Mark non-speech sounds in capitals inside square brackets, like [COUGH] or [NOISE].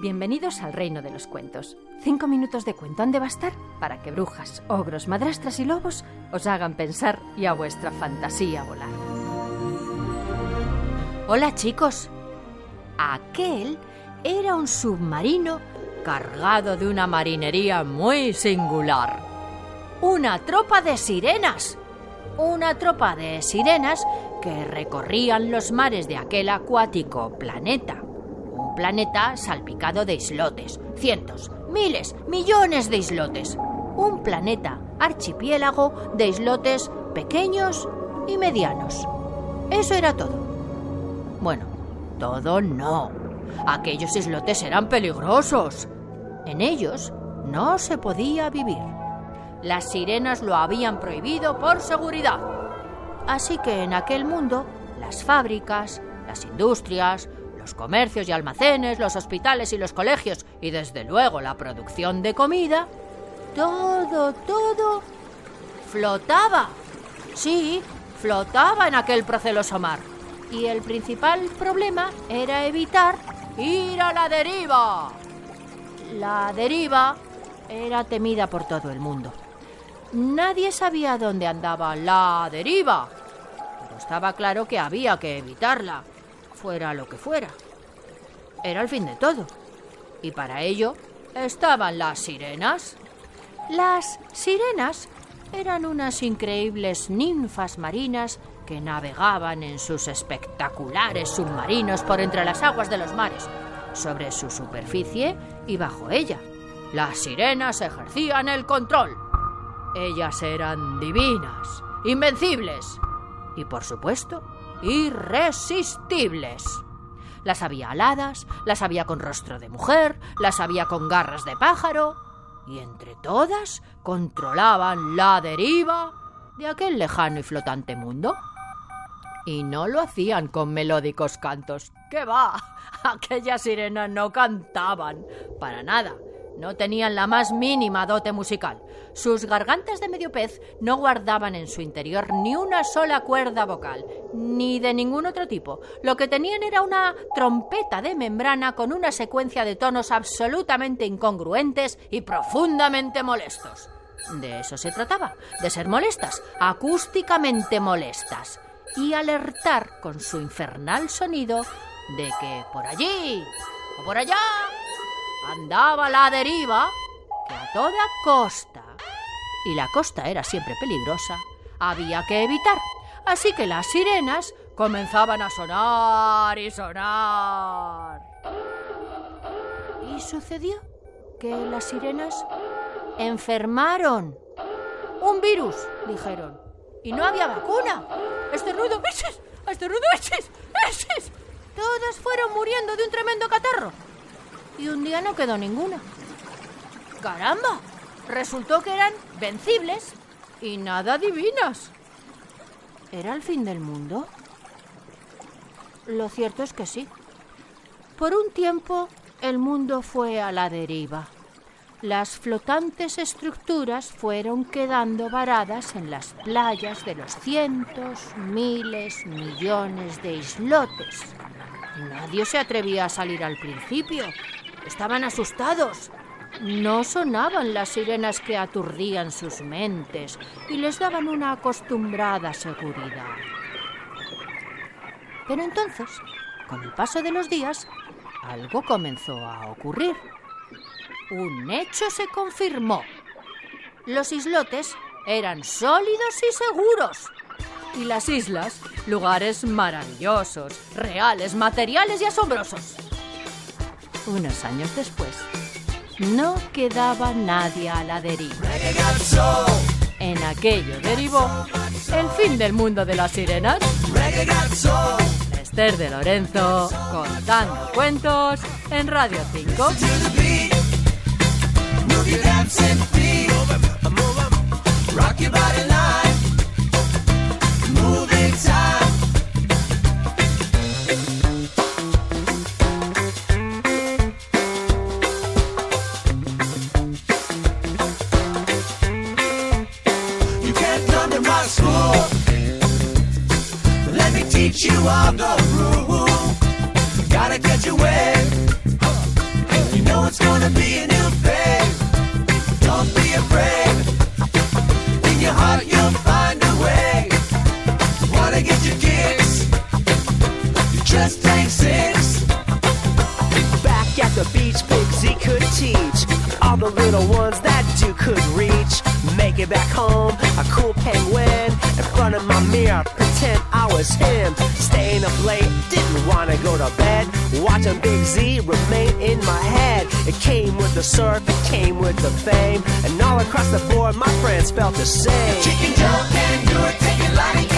Bienvenidos al reino de los cuentos. Cinco minutos de cuento han de bastar para que brujas, ogros, madrastras y lobos os hagan pensar y a vuestra fantasía volar. Hola chicos. Aquel era un submarino cargado de una marinería muy singular. Una tropa de sirenas. Una tropa de sirenas que recorrían los mares de aquel acuático planeta planeta salpicado de islotes, cientos, miles, millones de islotes. Un planeta archipiélago de islotes pequeños y medianos. Eso era todo. Bueno, todo no. Aquellos islotes eran peligrosos. En ellos no se podía vivir. Las sirenas lo habían prohibido por seguridad. Así que en aquel mundo, las fábricas, las industrias, los comercios y almacenes, los hospitales y los colegios y desde luego la producción de comida, todo, todo flotaba. Sí, flotaba en aquel proceloso mar. Y el principal problema era evitar ir a la deriva. La deriva era temida por todo el mundo. Nadie sabía dónde andaba la deriva, pero estaba claro que había que evitarla fuera lo que fuera. Era el fin de todo. Y para ello estaban las sirenas. Las sirenas eran unas increíbles ninfas marinas que navegaban en sus espectaculares submarinos por entre las aguas de los mares, sobre su superficie y bajo ella. Las sirenas ejercían el control. Ellas eran divinas, invencibles y, por supuesto, irresistibles. Las había aladas, las había con rostro de mujer, las había con garras de pájaro, y entre todas controlaban la deriva de aquel lejano y flotante mundo. Y no lo hacían con melódicos cantos. ¡Qué va! [LAUGHS] Aquellas sirenas no cantaban. Para nada. No tenían la más mínima dote musical. Sus gargantas de medio pez no guardaban en su interior ni una sola cuerda vocal, ni de ningún otro tipo. Lo que tenían era una trompeta de membrana con una secuencia de tonos absolutamente incongruentes y profundamente molestos. De eso se trataba, de ser molestas, acústicamente molestas, y alertar con su infernal sonido de que por allí o por allá andaba la deriva que a toda costa, y la costa era siempre peligrosa, había que evitar. Así que las sirenas comenzaban a sonar y sonar. Y sucedió que las sirenas enfermaron. Un virus, dijeron. Y no había vacuna. Estornudo, ¡Este Estornudo, ¡Este Todas fueron muriendo de un tremendo catarro y un día no quedó ninguna. ¡Caramba! Resultó que eran vencibles y nada divinas. ¿Era el fin del mundo? Lo cierto es que sí. Por un tiempo el mundo fue a la deriva. Las flotantes estructuras fueron quedando varadas en las playas de los cientos, miles, millones de islotes. Nadie se atrevía a salir al principio, Estaban asustados. No sonaban las sirenas que aturdían sus mentes y les daban una acostumbrada seguridad. Pero entonces, con el paso de los días, algo comenzó a ocurrir. Un hecho se confirmó. Los islotes eran sólidos y seguros. Y las islas, lugares maravillosos, reales, materiales y asombrosos unos años después, no quedaba nadie a la deriva. En aquello derivó el fin del mundo de las sirenas. Esther de Lorenzo contando cuentos en Radio 5. teach you all the rules. Gotta get your way. Back at the beach, Big Z could teach. All the little ones that you couldn't reach. Make it back home, a cool penguin in front of my mirror. Pretend I was him. Up late, didn't wanna go to bed. Watching Big Z remain in my head. It came with the surf, it came with the fame. And all across the board, my friends felt the same. Chicken Joe can do it, take it like